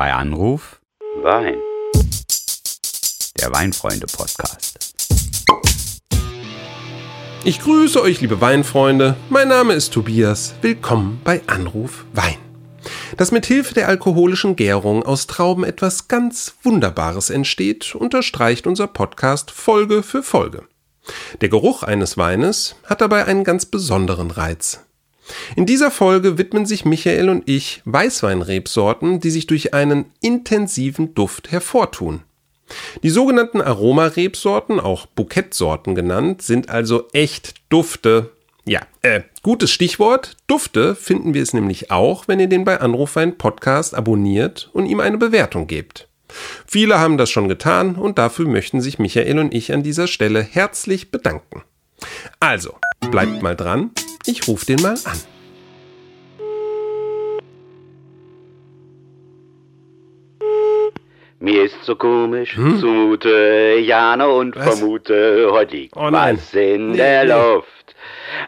Bei Anruf Wein. der Weinfreunde-Podcast. Ich grüße euch, liebe Weinfreunde. Mein Name ist Tobias. Willkommen bei Anruf Wein. Dass mit Hilfe der alkoholischen Gärung aus Trauben etwas ganz Wunderbares entsteht, unterstreicht unser Podcast Folge für Folge. Der Geruch eines Weines hat dabei einen ganz besonderen Reiz. In dieser Folge widmen sich Michael und ich Weißweinrebsorten, die sich durch einen intensiven Duft hervortun. Die sogenannten Aromarebsorten, auch Bukettsorten genannt, sind also echt Dufte. Ja, äh, gutes Stichwort. Dufte finden wir es nämlich auch, wenn ihr den bei Anrufwein Podcast abonniert und ihm eine Bewertung gebt. Viele haben das schon getan und dafür möchten sich Michael und ich an dieser Stelle herzlich bedanken. Also, bleibt mal dran, ich rufe den mal an. Mir ist so komisch, zumute, Jana und Hm? Was? vermute, heute liegt Oh was in Nee, der nee. Luft.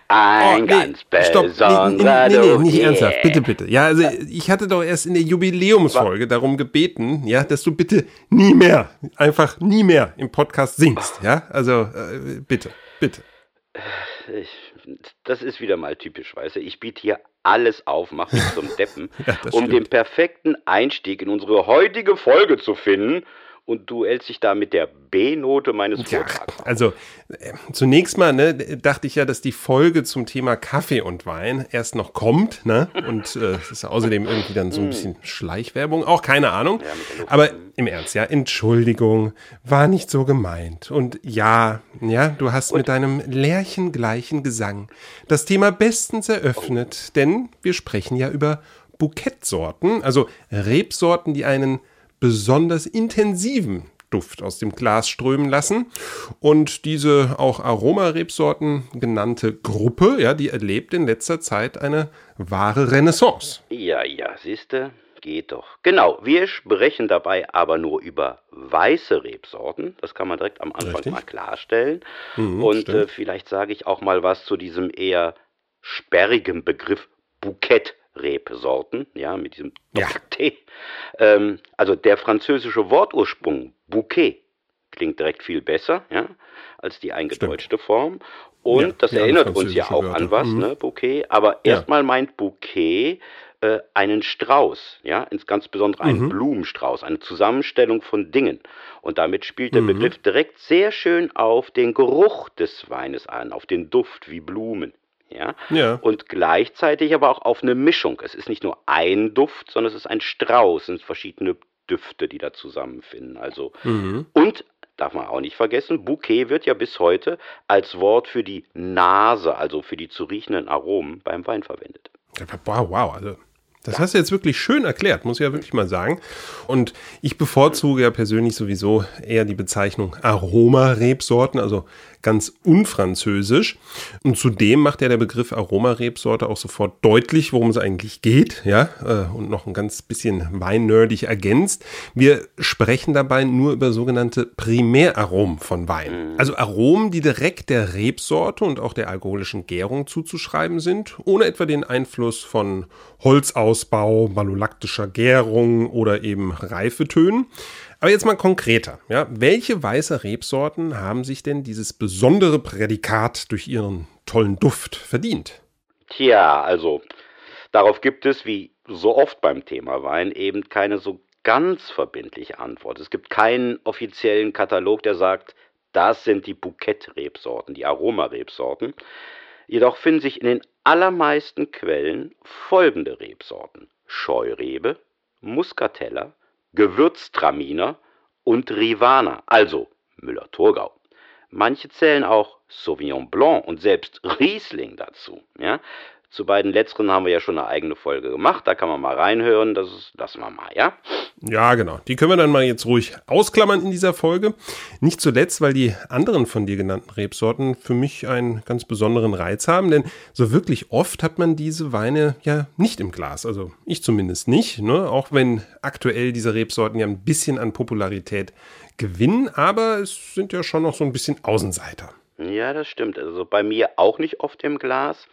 Ein Oh, ganz stopp, besonderer nee, nee, nee, nee, nicht Yeah. ernsthaft, bitte, bitte. Ja, also ich hatte doch erst in der Jubiläumsfolge darum gebeten, ja, dass du bitte nie mehr, einfach nie mehr im Podcast singst, ja? Also äh, bitte, bitte. Ich, das ist wieder mal typisch, weißt du. Ich biete hier alles auf, mach mich zum Deppen, Ja, um stimmt. den perfekten Einstieg in unsere heutige Folge zu finden. Und du hältst dich da mit der B-Note meines Ja, Vortrags. auf. also äh, zunächst mal ne, dachte ich ja, dass die Folge zum Thema Kaffee und Wein erst noch kommt, ne? Und äh, es ist ja außerdem irgendwie dann so ein bisschen Schleichwerbung, auch keine Ahnung. Aber im Ernst, ja, Entschuldigung, war nicht so gemeint. Und ja, ja, du hast mit deinem lärchengleichen Gesang das Thema bestens eröffnet, denn wir sprechen ja über Bukettsorten, also Rebsorten, die einen besonders intensiven Duft aus dem Glas strömen lassen. Und diese auch Aromarebsorten genannte Gruppe, ja, die erlebt in letzter Zeit eine wahre Renaissance. Ja, ja, siehste, geht doch. Genau, wir sprechen dabei aber nur über weiße Rebsorten. Das kann man direkt am Anfang Richtig. mal klarstellen. Mhm, Und äh, vielleicht sage ich auch mal was zu diesem eher sperrigen Begriff Bouquet-Rebsorten, ja, mit diesem Ja. Doppel-T. Ähm, also der französische Wortursprung Bouquet klingt direkt viel besser, ja, als die eingedeutschte Form. Und Ja, das erinnert uns ja auch Wörter. an was, Mhm. ne, Bouquet. Aber Ja. erstmal meint Bouquet äh, einen Strauß, ja, ins ganz besondere einen Mhm. Blumenstrauß, eine Zusammenstellung von Dingen. Und damit spielt der Mhm. Begriff direkt sehr schön auf den Geruch des Weines an, auf den Duft wie Blumen. Ja? Ja. Und gleichzeitig aber auch auf eine Mischung. Es ist nicht nur ein Duft, sondern es ist ein Strauß, es sind verschiedene Düfte, die da zusammenfinden. Also Mhm. und darf man auch nicht vergessen, Bouquet wird ja bis heute als Wort für die Nase, also für die zu riechenden Aromen beim Wein verwendet. Wow, wow, also das hast du jetzt wirklich schön erklärt, muss ich ja wirklich mal sagen. Und ich bevorzuge ja persönlich sowieso eher die Bezeichnung Aromarebsorten, also ganz unfranzösisch. Und zudem macht ja der Begriff Aromarebsorte auch sofort deutlich, worum es eigentlich geht, ja, äh, und noch ein ganz bisschen weinnerdig ergänzt. Wir sprechen dabei nur über sogenannte Primäraromen von Wein. Also Aromen, die direkt der Rebsorte und auch der alkoholischen Gärung zuzuschreiben sind, ohne etwa den Einfluss von Holzausbau, malolaktischer Gärung oder eben Reifetönen. Aber jetzt mal konkreter. Ja, welche weiße Rebsorten haben sich denn dieses besondere Prädikat durch ihren tollen Duft verdient? Tja, also darauf gibt es wie so oft beim Thema Wein eben keine so ganz verbindliche Antwort. Es gibt keinen offiziellen Katalog, der sagt, das sind die Bouquet-Rebsorten, die Aromarebsorten. Jedoch finden sich in den allermeisten Quellen folgende Rebsorten: Scheurebe, Muscatella, Gewürztraminer und Rivana, also Müller-Thurgau. Manche zählen auch Sauvignon Blanc und selbst Riesling dazu. Ja? Zu beiden letzteren haben wir ja schon eine eigene Folge gemacht. Da kann man mal reinhören. Das ist, lassen wir mal, ja? Ja, genau. Die können wir dann mal jetzt ruhig ausklammern in dieser Folge. Nicht zuletzt, weil die anderen von dir genannten Rebsorten für mich einen ganz besonderen Reiz haben, denn so wirklich oft hat man diese Weine ja nicht im Glas. Also ich zumindest nicht, ne? auch wenn aktuell diese Rebsorten ja ein bisschen an Popularität gewinnen, aber es sind ja schon noch so ein bisschen Außenseiter. Ja, das stimmt. Also bei mir auch nicht oft im Glas.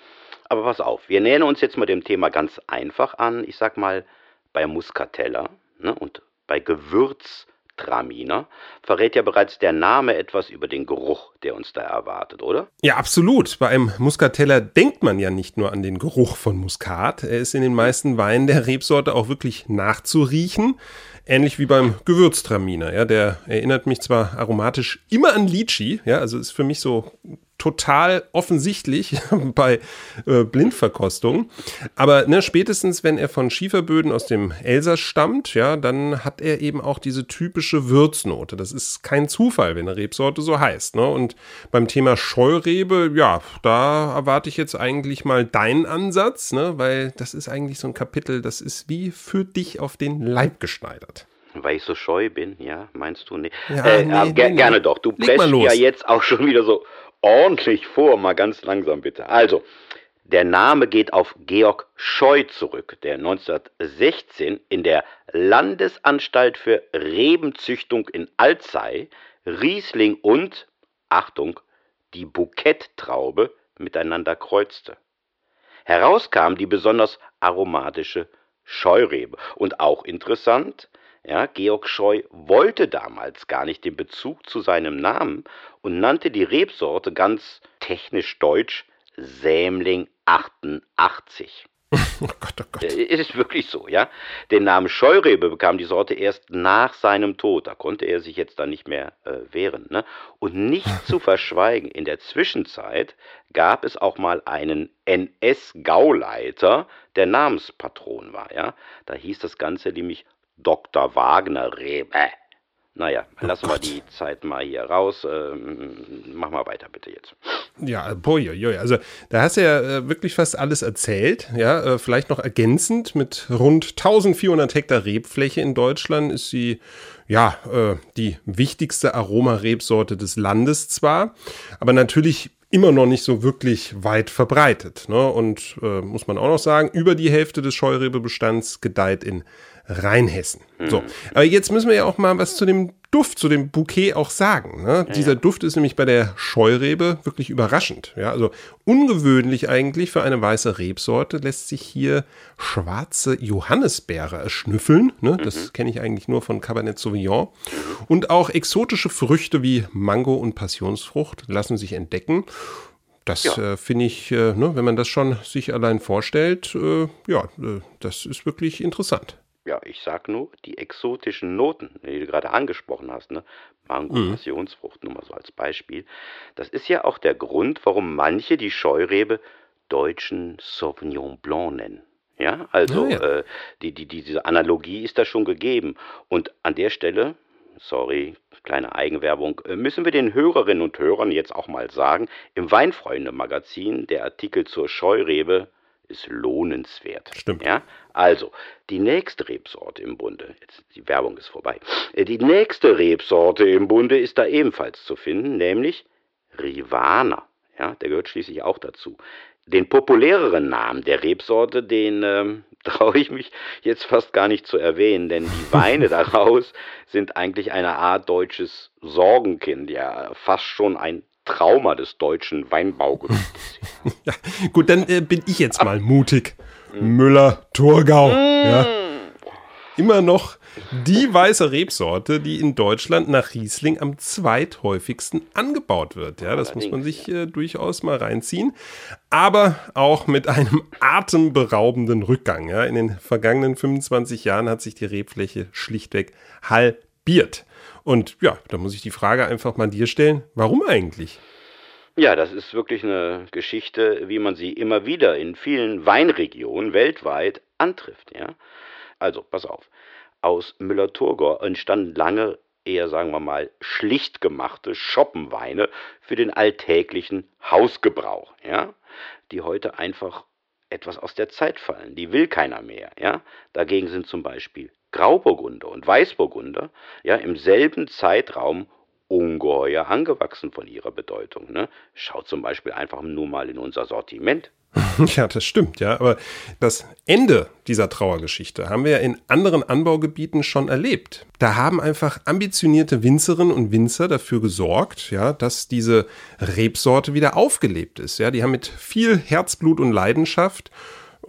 Aber pass auf, wir nähern uns jetzt mal dem Thema ganz einfach an. Ich sag mal, bei Muscatella, Ne? Und bei Gewürztraminer verrät ja bereits der Name etwas über den Geruch, der uns da erwartet, oder? Ja, absolut. Bei einem Muscateller denkt man ja nicht nur an den Geruch von Muskat. Er ist in den meisten Weinen der Rebsorte auch wirklich nachzuriechen. Ähnlich wie beim Gewürztraminer. Ja, der erinnert mich zwar aromatisch immer an Litchi, ja, also ist für mich so total offensichtlich bei äh, Blindverkostung. Aber ne, spätestens, wenn er von Schieferböden aus dem Elsass stammt, ja, dann hat er eben auch diese typische Würznote. Das ist kein Zufall, wenn eine Rebsorte so heißt. Ne? Und beim Thema Scheurebe, ja, da erwarte ich jetzt eigentlich mal deinen Ansatz, ne? weil das ist eigentlich so ein Kapitel, das ist wie für dich auf den Leib geschneidert. Weil ich so scheu bin, ja, meinst du? Nee. Ja, äh, nee, nee, ger nee. Gerne doch. Du presst los. ja jetzt auch schon wieder so ordentlich vor, mal ganz langsam bitte. Also, der Name geht auf Georg Scheu zurück, der 1916 in der Landesanstalt für Rebenzüchtung in Alzey Riesling und, Achtung, die Bouquet-Traube miteinander kreuzte. Herauskam die besonders aromatische Scheurebe. Und auch interessant, ja, Georg Scheu wollte damals gar nicht den Bezug zu seinem Namen und nannte die Rebsorte ganz technisch deutsch Sämling 88. Oh Gott, oh Gott. Äh, Es ist wirklich so, ja. Den Namen Scheurebe bekam die Sorte erst nach seinem Tod. Da konnte er sich jetzt dann nicht mehr äh, wehren. Ne? Und nicht zu verschweigen, in der Zwischenzeit gab es auch mal einen NS-Gauleiter, der Namenspatron war, ja. Da hieß das Ganze nämlich Dr. Wagner Rebe. Naja, lassen wir die Zeit mal hier raus. Ähm, mach mal weiter bitte jetzt. Ja, boy, boy, also da hast du ja äh, wirklich fast alles erzählt. Ja, äh, vielleicht noch ergänzend mit rund 1400 Hektar Rebfläche in Deutschland ist sie ja äh, die wichtigste Aromarebsorte des Landes zwar, aber natürlich immer noch nicht so wirklich weit verbreitet. Ne? Und äh, muss man auch noch sagen, über die Hälfte des Scheurebe-Bestands gedeiht in Rheinhessen. So, aber jetzt müssen wir ja auch mal was zu dem Duft, zu dem Bouquet auch sagen. Ne? Dieser Duft ist nämlich bei der Scheurebe wirklich überraschend. Ja, also ungewöhnlich eigentlich für eine weiße Rebsorte lässt sich hier schwarze Johannisbeere erschnüffeln. Ne? Das kenne ich eigentlich nur von Cabernet Sauvignon. Und auch exotische Früchte wie Mango und Passionsfrucht lassen sich entdecken. Das Ja. äh, finde ich, äh, ne, wenn man das schon sich allein vorstellt, äh, ja, äh, das ist wirklich interessant. Ja, ich sag nur, die exotischen Noten, die du gerade angesprochen hast, ne? Mango, Passionsfrucht, nur mal so als Beispiel. Das ist ja auch der Grund, warum manche die Scheurebe deutschen Sauvignon Blanc nennen. Ja, also Ah, ja. Äh, die, die, die, diese Analogie ist da schon gegeben. Und an der Stelle, sorry, kleine Eigenwerbung, äh, müssen wir den Hörerinnen und Hörern jetzt auch mal sagen, im Weinfreunde-Magazin, der Artikel zur Scheurebe ist lohnenswert. Stimmt. Ja, also, die nächste Rebsorte im Bunde, jetzt die Werbung ist vorbei. Äh, Die nächste Rebsorte im Bunde ist da ebenfalls zu finden, nämlich Rivana. Ja, der gehört schließlich auch dazu. Den populäreren Namen der Rebsorte, den ähm, traue ich mich jetzt fast gar nicht zu erwähnen, denn die Weine daraus sind eigentlich eine Art deutsches Sorgenkind, ja, fast schon ein Trauma des deutschen Weinbaugebiets. Ja, gut, dann äh, bin ich jetzt mal mutig. Müller-Thurgau. Ja. Immer noch die weiße Rebsorte, die in Deutschland nach Riesling am zweithäufigsten angebaut wird. Ja, das muss man sich äh, durchaus mal reinziehen. Aber auch mit einem atemberaubenden Rückgang. Ja. In den vergangenen 25 Jahren hat sich die Rebfläche schlichtweg halbiert. Und ja, da muss ich die Frage einfach mal dir stellen, warum eigentlich? Ja, das ist wirklich eine Geschichte, wie man sie immer wieder in vielen Weinregionen weltweit antrifft. Ja? Also, pass auf. Aus Müller-Thurgau entstanden lange eher, sagen wir mal, schlicht gemachte Schoppenweine für den alltäglichen Hausgebrauch, ja? die heute einfach etwas aus der Zeit fallen. Die will keiner mehr. Ja? Dagegen sind zum Beispiel Grauburgunder und Weißburgunder ja, im selben Zeitraum ungeheuer angewachsen von ihrer Bedeutung. Ne? Schaut zum Beispiel einfach nur mal in unser Sortiment. Ja, das stimmt, ja. Aber das Ende dieser Trauergeschichte haben wir ja in anderen Anbaugebieten schon erlebt. Da haben einfach ambitionierte Winzerinnen und Winzer dafür gesorgt, ja, dass diese Rebsorte wieder aufgelebt ist. Ja, die haben mit viel Herzblut und Leidenschaft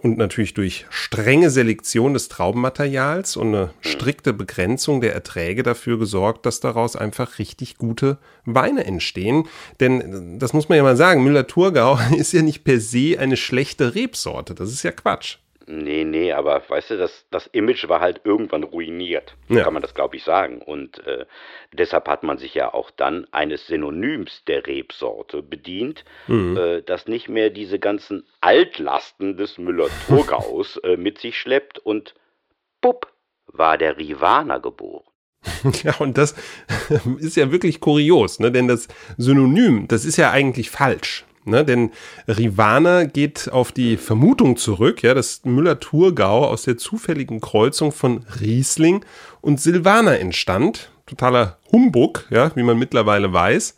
und natürlich durch strenge Selektion des Traubenmaterials und eine strikte Begrenzung der Erträge dafür gesorgt, dass daraus einfach richtig gute Weine entstehen. Denn das muss man ja mal sagen, Müller-Thurgau ist ja nicht per se eine schlechte Rebsorte. Das ist ja Quatsch. Nee, nee, aber weißt du, das, das Image war halt irgendwann ruiniert. Ja. Kann man das, glaube ich, sagen. Und äh, deshalb hat man sich ja auch dann eines Synonyms der Rebsorte bedient, äh, das nicht mehr diese ganzen Altlasten des Müller-Thurgaus äh, mit sich schleppt. Und bupp, war der Rivaner geboren. Ja, und das ist ja wirklich kurios, ne? denn das Synonym, das ist ja eigentlich falsch. Ne, denn Rivana geht auf die Vermutung zurück, ja, dass Müller-Thurgau aus der zufälligen Kreuzung von Riesling und Silvaner entstand. Totaler Humbug, ja, wie man mittlerweile weiß.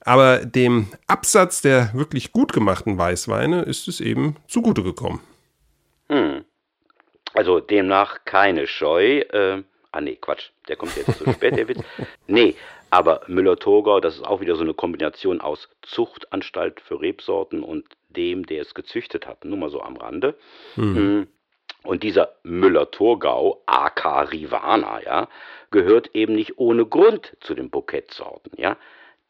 Aber dem Absatz der wirklich gut gemachten Weißweine ist es eben zugute gekommen. Also demnach keine Scheu. Äh, ah nee, Quatsch, der kommt jetzt zu spät, der Witz. Nee, aber Müller-Thurgau, das ist auch wieder so eine Kombination aus Zuchtanstalt für Rebsorten und dem, der es gezüchtet hat. Nur mal so am Rande. Mm. Und dieser Müller-Thurgau, AK Rivana, ja, gehört eben nicht ohne Grund zu den Bukettsorten, ja.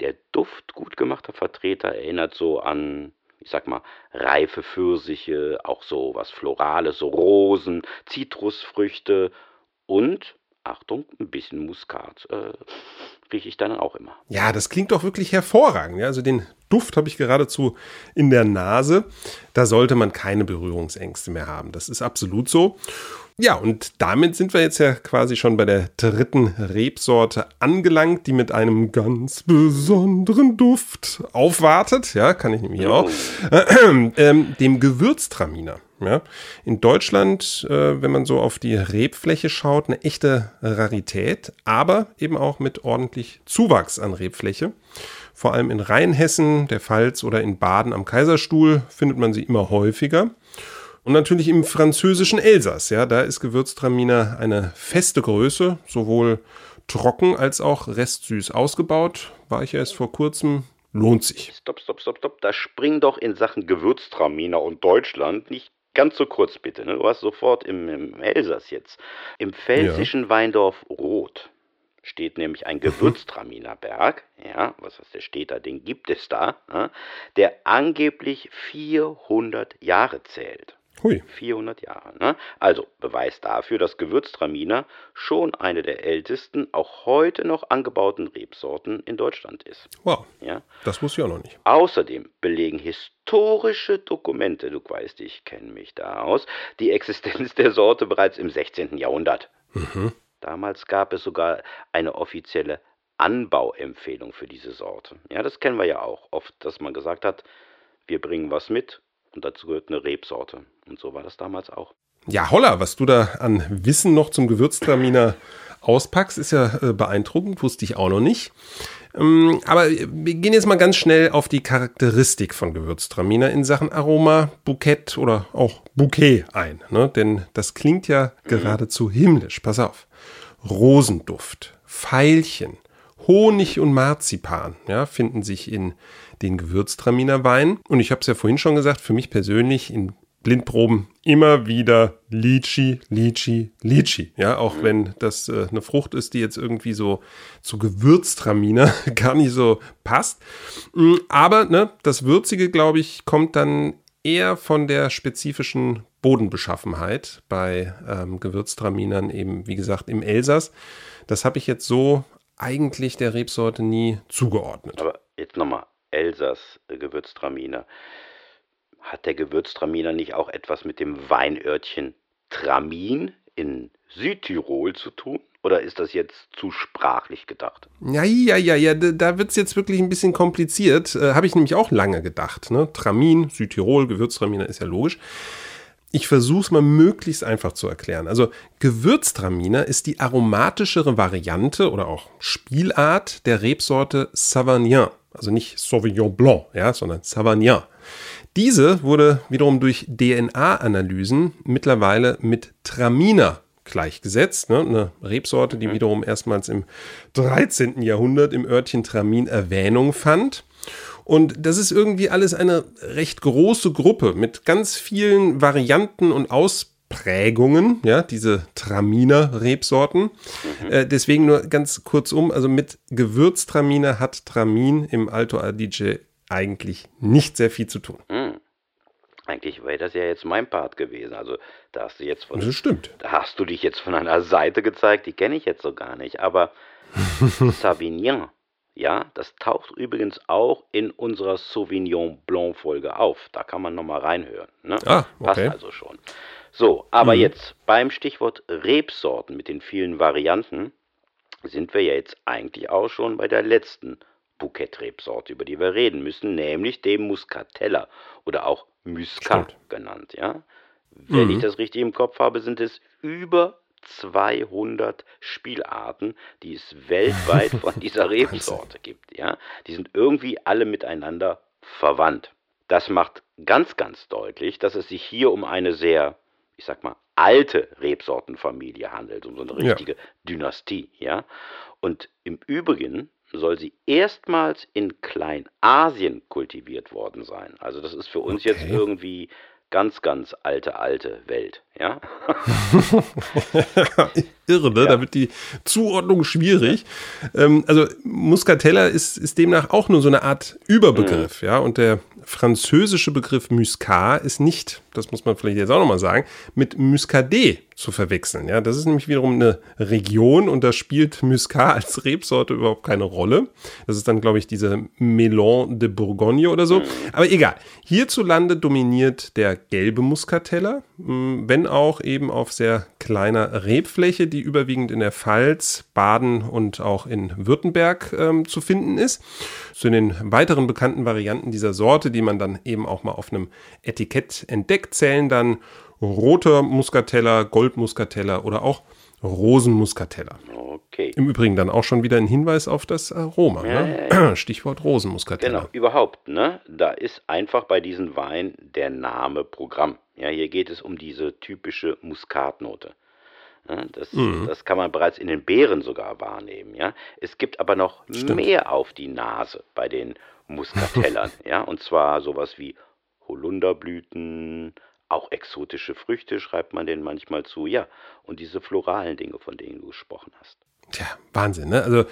Der Duft gut gemachter Vertreter erinnert so an, ich sag mal, reife Pfirsiche, auch so was Florales, so Rosen, Zitrusfrüchte und, Achtung, ein bisschen Muskat äh, rieche ich dann auch immer. Ja, das klingt doch wirklich hervorragend. Ja, also den Duft habe ich geradezu in der Nase. Da sollte man keine Berührungsängste mehr haben. Das ist absolut so. Ja, und damit sind wir jetzt ja quasi schon bei der dritten Rebsorte angelangt, die mit einem ganz besonderen Duft aufwartet. Ja, kann ich nämlich auch. Ähm, dem Gewürztraminer. Ja, in Deutschland, äh, wenn man so auf die Rebfläche schaut, eine echte Rarität, aber eben auch mit ordentlich Zuwachs an Rebfläche. Vor allem in Rheinhessen, der Pfalz oder in Baden am Kaiserstuhl findet man sie immer häufiger. Und natürlich im französischen Elsass, ja, da ist Gewürztraminer eine feste Größe, sowohl trocken als auch restsüß ausgebaut. War ich ja erst vor kurzem, lohnt sich. Stopp, stopp, stopp, stopp. Da spring doch in Sachen Gewürztraminer und Deutschland nicht ganz so kurz bitte. Ne? Du warst sofort im, im Elsass jetzt. Im pfälzischen Weindorf Roth steht nämlich ein Gewürztraminerberg, ja, was heißt der steht da, den gibt es da, ja, der angeblich 400 Jahre zählt. Hui. 400 Jahre. Ne? Also Beweis dafür, dass Gewürztraminer schon eine der ältesten, auch heute noch angebauten Rebsorten in Deutschland ist. Wow. Ja? Das wusste ich auch noch nicht. Außerdem belegen historische Dokumente, du weißt, ich kenne mich da aus, die Existenz der Sorte bereits im 16. Jahrhundert. Damals gab es sogar eine offizielle Anbauempfehlung für diese Sorte. Ja, das kennen wir ja auch oft, dass man gesagt hat, wir bringen was mit und dazu gehört eine Rebsorte. Und so war das damals auch. Ja, holla, was du da an Wissen noch zum Gewürztraminer auspackst, ist ja äh, beeindruckend, wusste ich auch noch nicht. Ähm, aber wir gehen jetzt mal ganz schnell auf die Charakteristik von Gewürztraminer in Sachen Aroma, Bukett oder auch Bouquet ein. Ne? Denn das klingt ja geradezu himmlisch. Pass auf. Rosenduft, Veilchen, Honig und Marzipan ja, finden sich in den Gewürztraminer Wein. Und ich habe es ja vorhin schon gesagt, für mich persönlich in Blindproben immer wieder Litchi, Litchi, Litchi. Ja, auch wenn das äh, eine Frucht ist, die jetzt irgendwie so zu Gewürztraminer gar nicht so passt. Mm, Aber ne, das Würzige, glaube ich, kommt dann eher von der spezifischen Bodenbeschaffenheit bei ähm, Gewürztraminern eben, wie gesagt, im Elsass. Das habe ich jetzt so eigentlich der Rebsorte nie zugeordnet. Aber jetzt nochmal, Elsass äh. Hat der Gewürztraminer nicht auch etwas mit dem Weinörtchen Tramin in Südtirol zu tun? Oder ist das jetzt zu sprachlich gedacht? Ja, ja, ja, ja, da- wird es jetzt wirklich ein bisschen kompliziert. Äh, Habe ich nämlich auch lange gedacht. Ne? Tramin, Südtirol, Gewürztraminer ist ja logisch. Ich versuche es mal möglichst einfach zu erklären. Also Gewürztraminer ist die aromatischere Variante oder auch Spielart der Rebsorte Savagnin. Also nicht Sauvignon Blanc, ja, sondern Savagnin. Diese wurde wiederum durch DNA-Analysen mittlerweile mit Traminer gleichgesetzt. Ne? Eine Rebsorte, die wiederum erstmals im 13. Jahrhundert im Örtchen Tramin Erwähnung fand. Und das ist irgendwie alles eine recht große Gruppe mit ganz vielen Varianten und Ausprägungen, ja, diese Traminer Rebsorten. Mhm. Äh, deswegen nur ganz kurzum, also mit Gewürztraminer hat Tramin im Alto Adige eigentlich nicht sehr viel zu tun. Mhm. Eigentlich wäre das ja jetzt mein Part gewesen. Also da hast du jetzt von. Das stimmt. Da hast du dich jetzt von einer Seite gezeigt, die kenne ich jetzt so gar nicht. Aber Savignon ja, das taucht übrigens auch in unserer Sauvignon Blanc Folge auf. Da kann man nochmal reinhören. Ne? Ah, okay. Passt also schon. So, aber mhm. jetzt beim Stichwort Rebsorten mit den vielen Varianten sind wir ja jetzt eigentlich auch schon bei der letzten Bouquet-Rebsorte, über die wir reden müssen, nämlich dem Muscatella oder auch Muscat Stimmt. genannt. Ja? Wenn mhm. ich das richtig im Kopf habe, sind es über 200 Spielarten, die es weltweit von dieser Rebsorte gibt. Ja? Die sind irgendwie alle miteinander verwandt. Das macht ganz, ganz deutlich, dass es sich hier um eine sehr, ich sag mal, alte Rebsortenfamilie handelt, um so eine richtige ja. Dynastie. Ja? Und im Übrigen soll sie erstmals in Kleinasien kultiviert worden sein. Also das ist für uns okay. jetzt irgendwie ganz, ganz alte, alte Welt, ja. Irre, ne? Ja. Da wird die Zuordnung schwierig. Ähm, also Muscatella ist, ist demnach auch nur so eine Art Überbegriff, mhm. ja. Und der französische Begriff Muscat ist nicht, das muss man vielleicht jetzt auch nochmal sagen, mit Muscadet zu verwechseln. Ja, das ist nämlich wiederum eine Region und da spielt Muscat als Rebsorte überhaupt keine Rolle. Das ist dann, glaube ich, diese Melon de Bourgogne oder so. Aber egal. Hierzulande dominiert der gelbe Muscatella, hm, wenn auch eben auf sehr kleiner Rebfläche, die überwiegend in der Pfalz, Baden und auch in Württemberg ähm, zu finden ist. Zu den weiteren bekannten Varianten dieser Sorte, die man dann eben auch mal auf einem Etikett entdeckt, zählen dann roter Muscatella, Goldmuscatella oder auch Rosenmuscatella. Okay. Im Übrigen dann auch schon wieder ein Hinweis auf das Aroma. Ja, ne? ja, ja. Stichwort Rosenmuscatella. Genau, überhaupt. Ne? Da ist einfach bei diesem Wein der Name Programm. Ja, hier geht es um diese typische Muskatnote. Das, mhm. das, kann man bereits in den Beeren sogar wahrnehmen. Ja? Es gibt aber noch Stimmt. mehr auf die Nase bei den Muskatellern. ja? Und zwar sowas wie Holunderblüten, auch exotische Früchte schreibt man denen manchmal zu, ja. Und diese floralen Dinge, von denen du gesprochen hast. Tja, Wahnsinn, ne? Also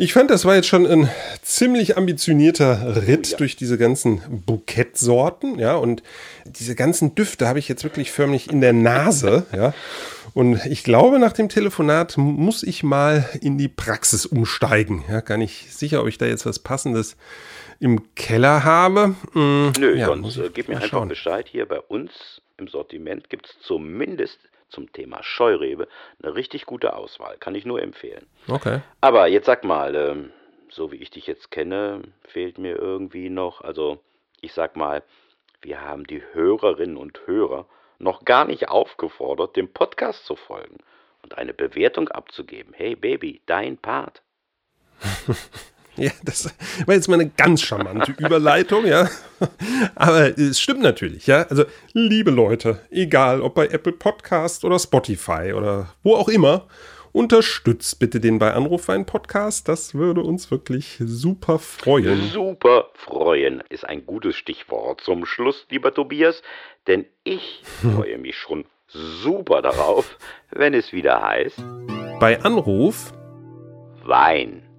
ich fand, das war jetzt schon ein ziemlich ambitionierter Ritt ja. durch diese ganzen Bukettsorten, ja, und diese ganzen Düfte habe ich jetzt wirklich förmlich in der Nase, ja. Und ich glaube, nach dem Telefonat muss ich mal in die Praxis umsteigen. Ja, gar nicht sicher, ob ich da jetzt was Passendes im Keller habe. Hm, Nö, ja, sonst äh, gib mir einfach schauen. Bescheid. Hier bei uns im Sortiment gibt es zumindest zum Thema Scheurebe eine richtig gute Auswahl. Kann ich nur empfehlen. Okay. Aber jetzt sag mal, ähm, so wie ich dich jetzt kenne, fehlt mir irgendwie noch, also ich sag mal, wir haben die Hörerinnen und Hörer noch gar nicht aufgefordert, dem Podcast zu folgen und eine Bewertung abzugeben. Hey Baby, dein Part. Ja, das war jetzt mal eine ganz charmante Überleitung, ja. Aber es stimmt natürlich, ja. Also, liebe Leute, egal ob bei Apple Podcast oder Spotify oder wo auch immer, unterstützt bitte den bei Anrufwein Podcast. Das würde uns wirklich super freuen. Super freuen ist ein gutes Stichwort zum Schluss, lieber Tobias, denn ich freue mich schon super darauf, wenn es wieder heißt. Bei Anruf Wein.